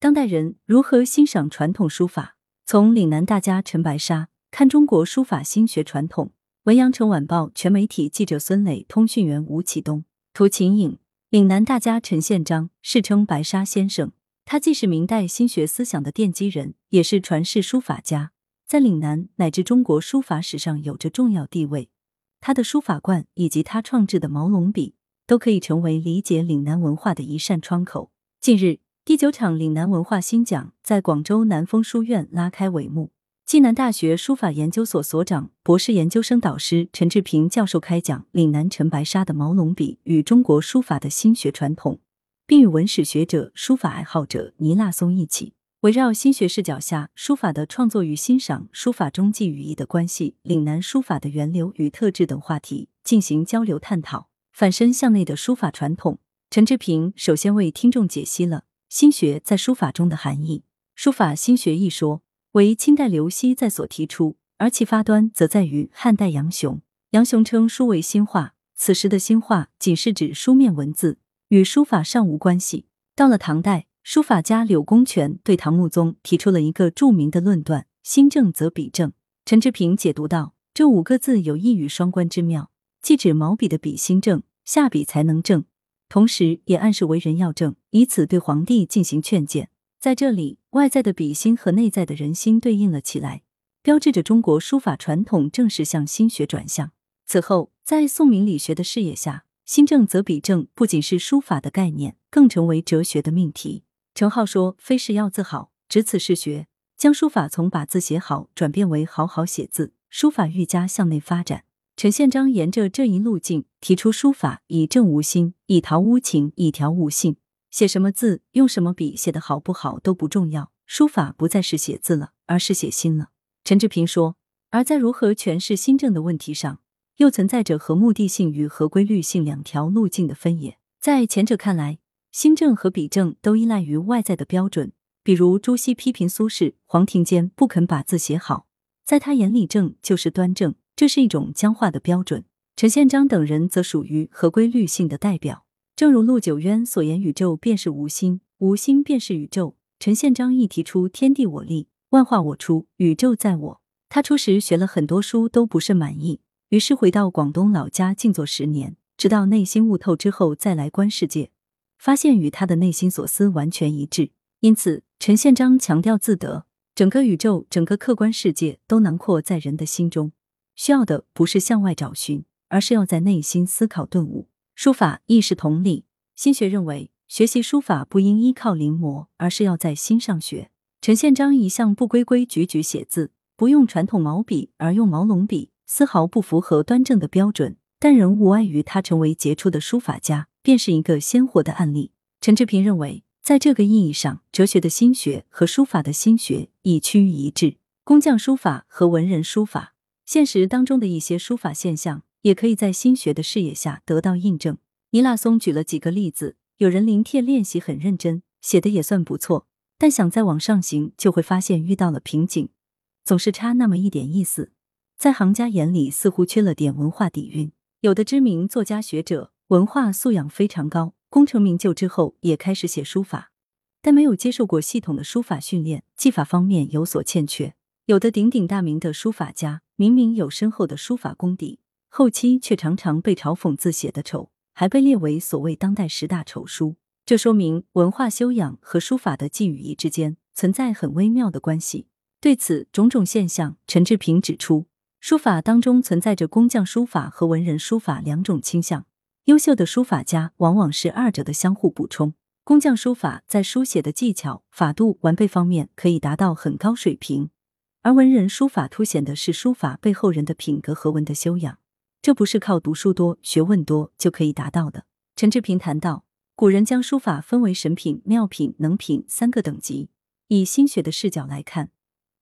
当代人如何欣赏传统书法？从岭南大家陈白沙看中国书法新学传统。文阳城晚报全媒体记者孙磊，通讯员吴启东，图秦颖。岭南大家陈宪章，世称白沙先生。他既是明代新学思想的奠基人，也是传世书法家，在岭南乃至中国书法史上有着重要地位。他的书法观以及他创制的毛龙笔，都可以成为理解岭南文化的一扇窗口。近日，第九场岭南文化新讲在广州南丰书院拉开帷幕。暨南大学书法研究所所长、博士研究生导师陈志平教授开讲岭南陈白沙的毛龙笔与中国书法的新学传统，并与文史学者、书法爱好者倪腊松一起，围绕新学视角下书法的创作与欣赏、书法中寄语义的关系、岭南书法的源流与特质等话题进行交流探讨。反身向内的书法传统，陈志平首先为听众解析了新学在书法中的含义。书法新学一说。为清代刘熙在所提出，而其发端则在于汉代杨雄。杨雄称书为新画，此时的新画仅是指书面文字，与书法尚无关系。到了唐代，书法家柳公权对唐穆宗提出了一个著名的论断：新正则笔正。陈志平解读道，这五个字有一语双关之妙，既指毛笔的笔心正，下笔才能正，同时也暗示为人要正，以此对皇帝进行劝谏。在这里，外在的笔心和内在的人心对应了起来，标志着中国书法传统正式向心学转向。此后，在宋明理学的视野下，心正则笔正不仅是书法的概念，更成为哲学的命题。程颢说：“非是要字好，只此是学。”将书法从把字写好转变为好好写字，书法愈加向内发展。陈宪章沿着这一路径，提出书法以正无心，以陶无情，以调无性。写什么字，用什么笔，写的好不好都不重要。书法不再是写字了，而是写心了。陈志平说，而在如何诠释新政的问题上，又存在着和目的性与和规律性两条路径的分野。在前者看来，新政和笔正都依赖于外在的标准，比如朱熹批评苏轼、黄庭坚不肯把字写好，在他眼里正就是端正，这是一种僵化的标准。陈宪章等人则属于合规律性的代表。正如陆九渊所言：“宇宙便是无心，无心便是宇宙。”陈宪章亦提出“天地我立，万化我出，宇宙在我”。他初时学了很多书都不甚满意，于是回到广东老家静坐十年，直到内心悟透之后再来观世界，发现与他的内心所思完全一致。因此，陈宪章强调自得，整个宇宙、整个客观世界都囊括在人的心中，需要的不是向外找寻，而是要在内心思考顿悟。书法亦是同理。心学认为，学习书法不应依靠临摹，而是要在心上学。陈宪章一向不规规矩矩写字，不用传统毛笔，而用毛龙笔，丝毫不符合端正的标准，但仍无碍于他成为杰出的书法家，便是一个鲜活的案例。陈志平认为，在这个意义上，哲学的心学和书法的心学已趋于一致。工匠书法和文人书法，现实当中的一些书法现象。也可以在心学的视野下得到印证。尼腊松举了几个例子：有人临帖练习很认真，写的也算不错，但想再往上行，就会发现遇到了瓶颈，总是差那么一点意思，在行家眼里似乎缺了点文化底蕴。有的知名作家学者，文化素养非常高，功成名就之后也开始写书法，但没有接受过系统的书法训练，技法方面有所欠缺。有的鼎鼎大名的书法家，明明有深厚的书法功底。后期却常常被嘲讽字写的丑，还被列为所谓当代十大丑书。这说明文化修养和书法的寄语义之间存在很微妙的关系。对此种种现象，陈志平指出，书法当中存在着工匠书法和文人书法两种倾向。优秀的书法家往往是二者的相互补充。工匠书法在书写的技巧、法度、完备方面可以达到很高水平，而文人书法凸显的是书法背后人的品格和文的修养。这不是靠读书多、学问多就可以达到的。陈志平谈到，古人将书法分为神品、妙品、能品三个等级。以心学的视角来看，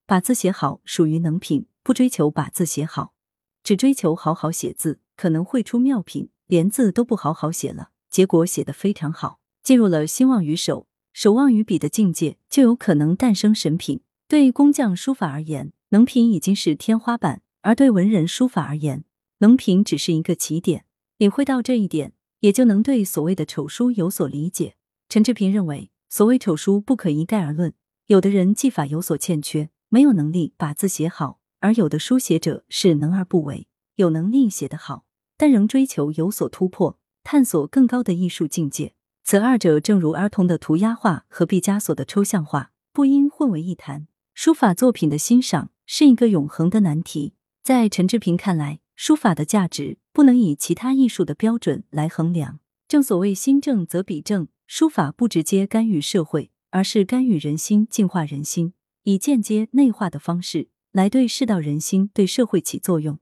把字写好属于能品，不追求把字写好，只追求好好写字，可能会出妙品，连字都不好好写了，结果写得非常好。进入了心望于手、手望于笔的境界，就有可能诞生神品。对工匠书法而言，能品已经是天花板；而对文人书法而言，能品只是一个起点，领会到这一点，也就能对所谓的丑书有所理解。陈志平认为，所谓丑书不可一概而论，有的人技法有所欠缺，没有能力把字写好；而有的书写者是能而不为，有能力写得好，但仍追求有所突破，探索更高的艺术境界。此二者正如儿童的涂鸦画和毕加索的抽象画，不应混为一谈。书法作品的欣赏是一个永恒的难题。在陈志平看来，书法的价值不能以其他艺术的标准来衡量。正所谓心正则笔正，书法不直接干预社会，而是干预人心、净化人心，以间接内化的方式来对世道人心、对社会起作用。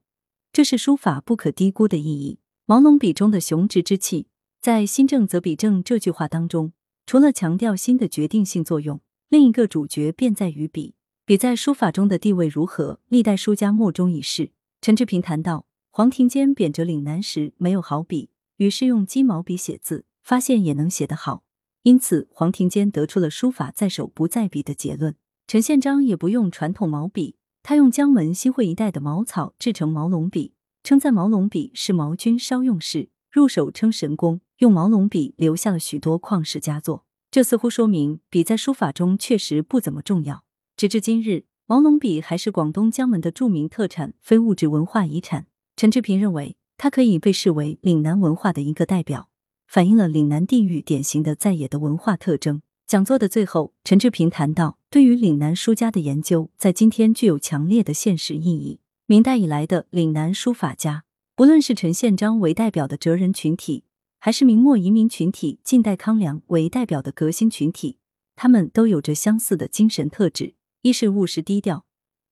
这是书法不可低估的意义。毛龙笔中的雄直之气。在“心正则笔正”这句话当中，除了强调心的决定性作用，另一个主角便在于笔。笔在书法中的地位如何，历代书家莫衷一是。陈志平谈到，黄庭坚贬谪岭南时没有好笔，于是用鸡毛笔写字，发现也能写得好，因此黄庭坚得出了“书法在手不在笔”的结论。陈宪章也不用传统毛笔，他用江门新会一带的毛草制成毛龙笔，称赞毛龙笔是毛军稍用式，入手称神功。用毛龙笔留下了许多旷世佳作，这似乎说明笔在书法中确实不怎么重要。直至今日，毛龙笔还是广东江门的著名特产，非物质文化遗产。陈志平认为，它可以被视为岭南文化的一个代表，反映了岭南地域典型的在野的文化特征。讲座的最后，陈志平谈到，对于岭南书家的研究，在今天具有强烈的现实意义。明代以来的岭南书法家，不论是陈宪章为代表的哲人群体。还是明末移民群体、近代康梁为代表的革新群体，他们都有着相似的精神特质：一是务实低调，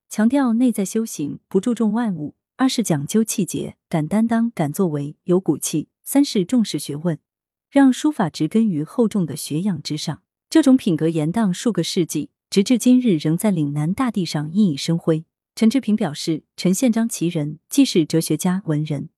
强调内在修行，不注重外物；二是讲究气节，敢担当、敢作为，有骨气；三是重视学问，让书法植根于厚重的学养之上。这种品格延宕数个世纪，直至今日仍在岭南大地上熠熠生辉。陈志平表示，陈宪章其人既是哲学家、文人。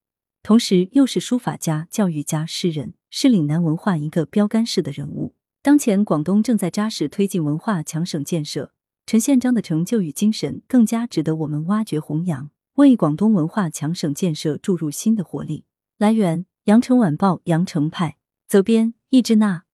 同时，又是书法家、教育家、诗人，是岭南文化一个标杆式的人物。当前，广东正在扎实推进文化强省建设，陈宪章的成就与精神更加值得我们挖掘弘扬，为广东文化强省建设注入新的活力。来源：羊城晚报羊城派，责编：易之娜。